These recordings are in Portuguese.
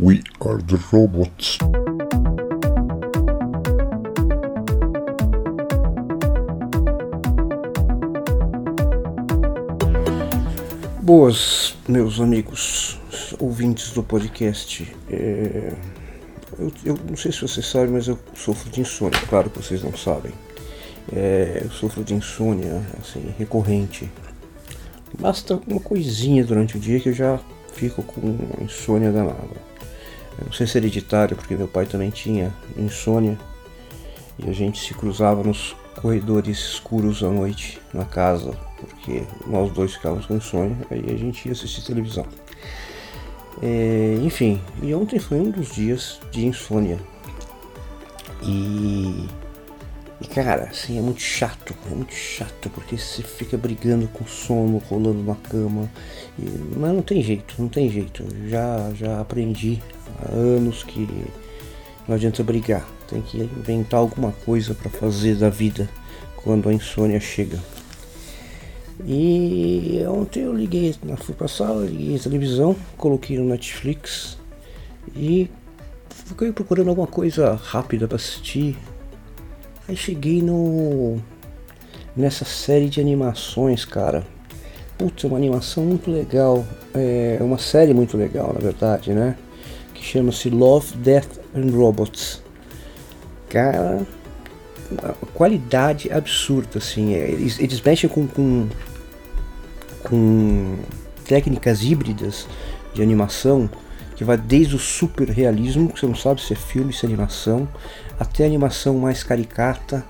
We are the robots. Boas, meus amigos ouvintes do podcast. É, eu, eu, não sei se vocês sabem, mas eu sofro de insônia. Claro que vocês não sabem. É, eu sofro de insônia assim, recorrente. Basta uma coisinha durante o dia que eu já fico com insônia danada. Não sei se é hereditário, porque meu pai também tinha insônia. E a gente se cruzava nos corredores escuros à noite na casa, porque nós dois ficávamos com insônia, aí a gente ia assistir televisão. É, enfim, e ontem foi um dos dias de insônia. E, e cara, assim, é muito chato, é muito chato, porque você fica brigando com sono, rolando na cama. E, mas não tem jeito, não tem jeito. Já, já aprendi há anos que não adianta brigar. Tem que inventar alguma coisa para fazer da vida quando a insônia chega. E ontem eu liguei, fui pra sala, liguei a televisão, coloquei no Netflix e fiquei procurando alguma coisa rápida para assistir. Aí cheguei no nessa série de animações, cara. Putz, é uma animação muito legal. É uma série muito legal, na verdade, né? Que chama-se Love, Death and Robots. Cara, uma qualidade absurda, assim. É, eles, eles mexem com, com, com técnicas híbridas de animação que vai desde o super realismo, que você não sabe se é filme, se é animação, até a animação mais caricata.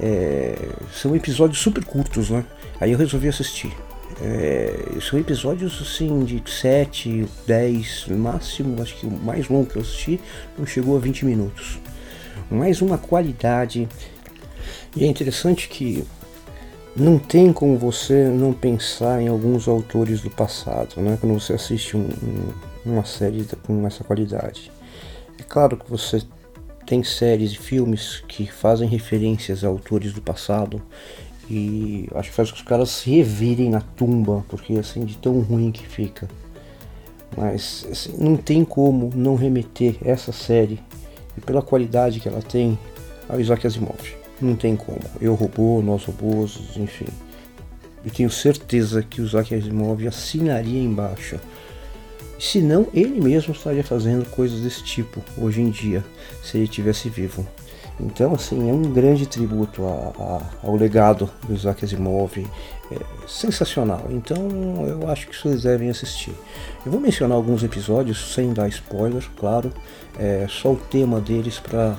É, são episódios super curtos, né? Aí eu resolvi assistir. É, são episódios assim de 7, 10, máximo, acho que o mais longo que eu assisti não chegou a 20 minutos. Mais uma qualidade. E é interessante que não tem como você não pensar em alguns autores do passado, né? Quando você assiste um, um, uma série com essa qualidade. É claro que você tem séries e filmes que fazem referências a autores do passado e acho que faz com que os caras se revirem na tumba, porque assim, de tão ruim que fica. Mas assim, não tem como não remeter essa série, e pela qualidade que ela tem, ao Isaac Asimov. Não tem como. Eu robô, nós robôs, enfim. Eu tenho certeza que o Isaac Asimov assinaria embaixo. Se não, ele mesmo estaria fazendo coisas desse tipo hoje em dia, se ele estivesse vivo. Então, assim, é um grande tributo a, a, ao legado do Isaac Asimov, é sensacional. Então, eu acho que vocês devem assistir. Eu vou mencionar alguns episódios sem dar spoiler, claro, é só o tema deles para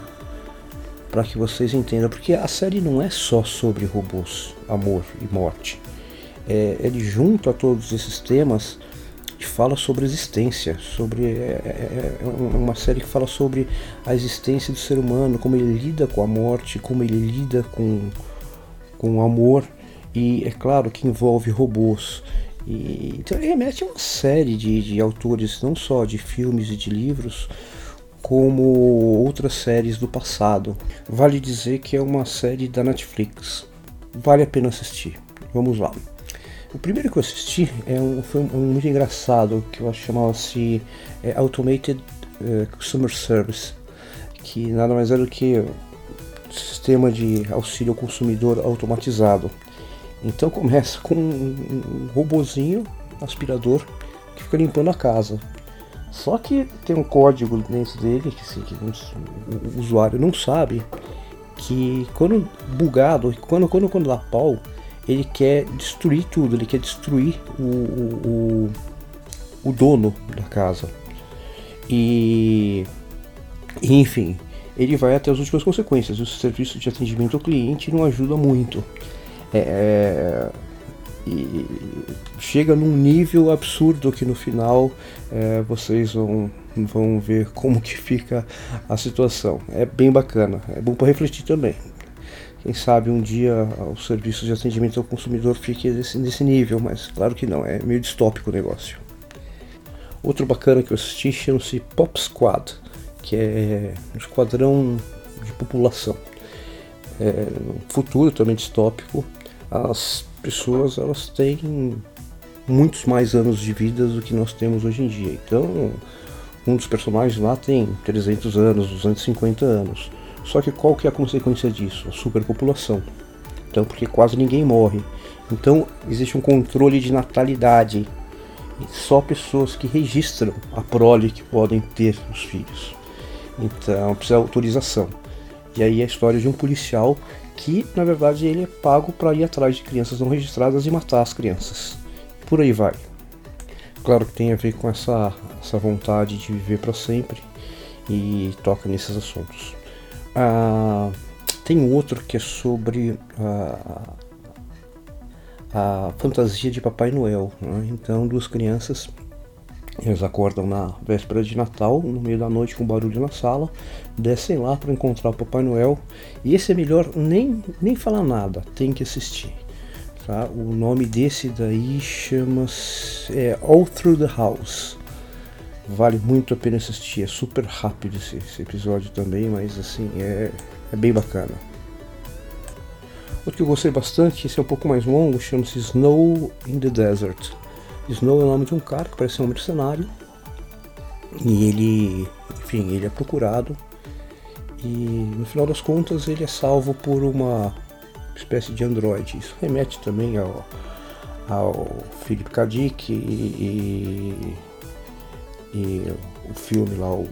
para que vocês entendam, porque a série não é só sobre robôs, amor e morte. É, ele junta todos esses temas que fala sobre existência, sobre é, é, é, uma série que fala sobre a existência do ser humano, como ele lida com a morte, como ele lida com, com o amor e é claro que envolve robôs. E, então ele remete a uma série de, de autores, não só de filmes e de livros, como outras séries do passado. Vale dizer que é uma série da Netflix. Vale a pena assistir. Vamos lá. O primeiro que eu assisti é um, foi um, muito engraçado, que eu chamava-se é, Automated uh, Customer Service, que nada mais é do que sistema de auxílio ao consumidor automatizado. Então começa com um, um robozinho aspirador que fica limpando a casa. Só que tem um código dentro dele que, assim, que o usuário não sabe que quando bugado, quando, quando, quando dá pau, ele quer destruir tudo, ele quer destruir o, o, o, dono da casa. E, enfim, ele vai até as últimas consequências. O serviço de atendimento ao cliente não ajuda muito. É, e chega num nível absurdo que no final é, vocês vão, vão ver como que fica a situação. É bem bacana, é bom para refletir também. Quem sabe um dia o serviço de atendimento ao consumidor fique nesse, nesse nível, mas claro que não, é meio distópico o negócio. Outro bacana que eu assisti chama-se Pop Squad, que é um esquadrão de população. É um futuro também distópico. As pessoas elas têm muitos mais anos de vida do que nós temos hoje em dia. Então, um dos personagens lá tem 300 anos, 250 anos. Só que qual que é a consequência disso? A superpopulação. Então, porque quase ninguém morre. Então, existe um controle de natalidade. E só pessoas que registram a prole que podem ter os filhos. Então, precisa de autorização. E aí a história de um policial que, na verdade, ele é pago para ir atrás de crianças não registradas e matar as crianças. Por aí vai. Claro que tem a ver com essa, essa vontade de viver para sempre e toca nesses assuntos. Ah, tem outro que é sobre a, a fantasia de Papai Noel. Né? Então, duas crianças eles acordam na véspera de Natal, no meio da noite com barulho na sala, descem lá para encontrar o Papai Noel. E esse é melhor nem, nem falar nada, tem que assistir. Tá? O nome desse daí chama-se é, All Through the House. Vale muito a pena assistir, é super rápido esse, esse episódio também, mas assim, é, é bem bacana. Outro que eu gostei bastante, esse é um pouco mais longo, chama-se Snow in the Desert. Snow é o nome de um cara que parece ser um mercenário. E ele, enfim, ele é procurado. E no final das contas ele é salvo por uma espécie de androide. Isso remete também ao, ao Philip K. Dick e, e, e o filme lá, o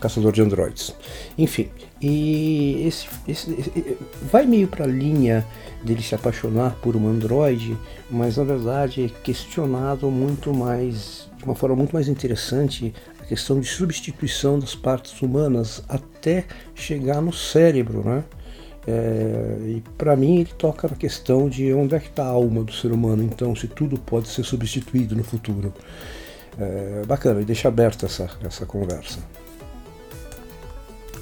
Caçador de Androids. Enfim, e esse, esse, vai meio para a linha dele se apaixonar por um androide, mas na verdade é questionado muito mais, de uma forma muito mais interessante, a questão de substituição das partes humanas até chegar no cérebro, né? É, e para mim ele toca na questão de onde é que está a alma do ser humano, então se tudo pode ser substituído no futuro. É, bacana, e deixa aberta essa, essa conversa.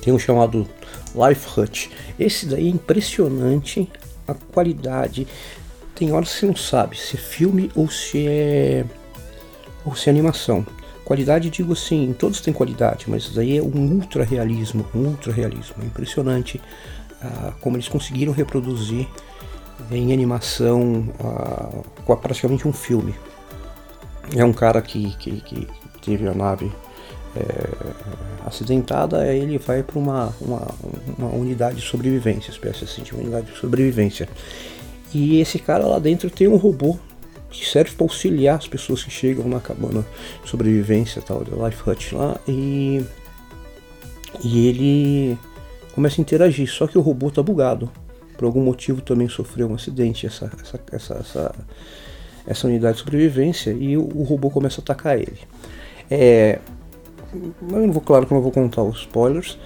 Tem um chamado Life Hut. Esse daí é impressionante a qualidade. Tem horas que você não sabe se é filme ou se é ou se é animação. Qualidade, digo assim, todos têm qualidade, mas daí é um ultra realismo, um ultra realismo. É impressionante ah, como eles conseguiram reproduzir em animação ah, praticamente um filme. É um cara que, que, que teve a nave é, acidentada, ele vai para uma, uma, uma, unidade de sobrevivência, espécie assim, de unidade de sobrevivência. E esse cara lá dentro tem um robô que serve para auxiliar as pessoas que chegam na cabana de sobrevivência, tal, da Life Hut lá, e, e ele começa a interagir, só que o robô tá bugado. Por algum motivo também sofreu um acidente essa, essa, essa, essa, essa unidade de sobrevivência e o, o robô começa a atacar ele. É, eu não vou, claro que não vou contar os spoilers,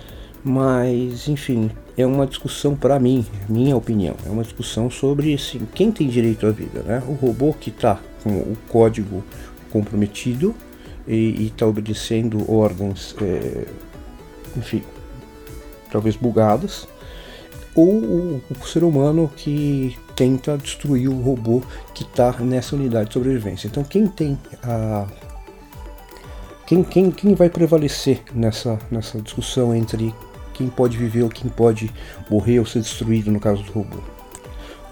mas enfim, é uma discussão para mim, minha opinião, é uma discussão sobre assim, quem tem direito à vida, né? O robô que está com o código comprometido e está obedecendo ordens, é, enfim, talvez bugadas, ou o, o, ser humano que tenta destruir o robô que está nessa unidade de sobrevivência. Então, quem tem a quem, quem, quem vai prevalecer nessa, nessa discussão entre quem pode viver ou quem pode morrer ou ser destruído no caso do robô?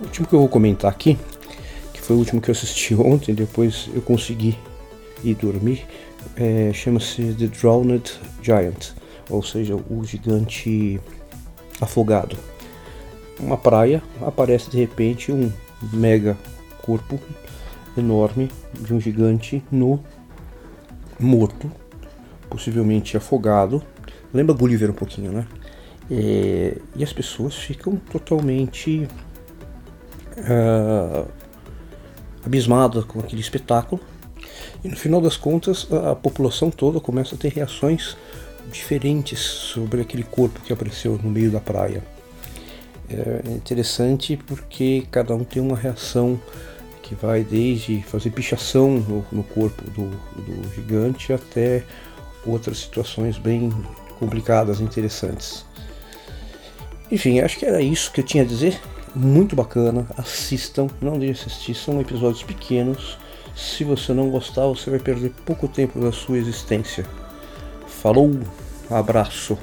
O último que eu vou comentar aqui, que foi o último que eu assisti ontem, depois eu consegui ir dormir, é, chama-se The Drowned Giant, ou seja, o gigante afogado. Uma praia, aparece de repente um mega corpo enorme de um gigante no morto, possivelmente afogado. Lembra Gulliver um pouquinho, né? É, e as pessoas ficam totalmente uh, abismadas com aquele espetáculo. E no final das contas, a, a população toda começa a ter reações diferentes sobre aquele corpo que apareceu no meio da praia. É interessante porque cada um tem uma reação que vai desde fazer pichação no, no corpo do, do gigante até outras situações bem complicadas, interessantes. Enfim, acho que era isso que eu tinha a dizer. Muito bacana, assistam, não deixe de assistir, são episódios pequenos. Se você não gostar, você vai perder pouco tempo da sua existência. Falou, abraço.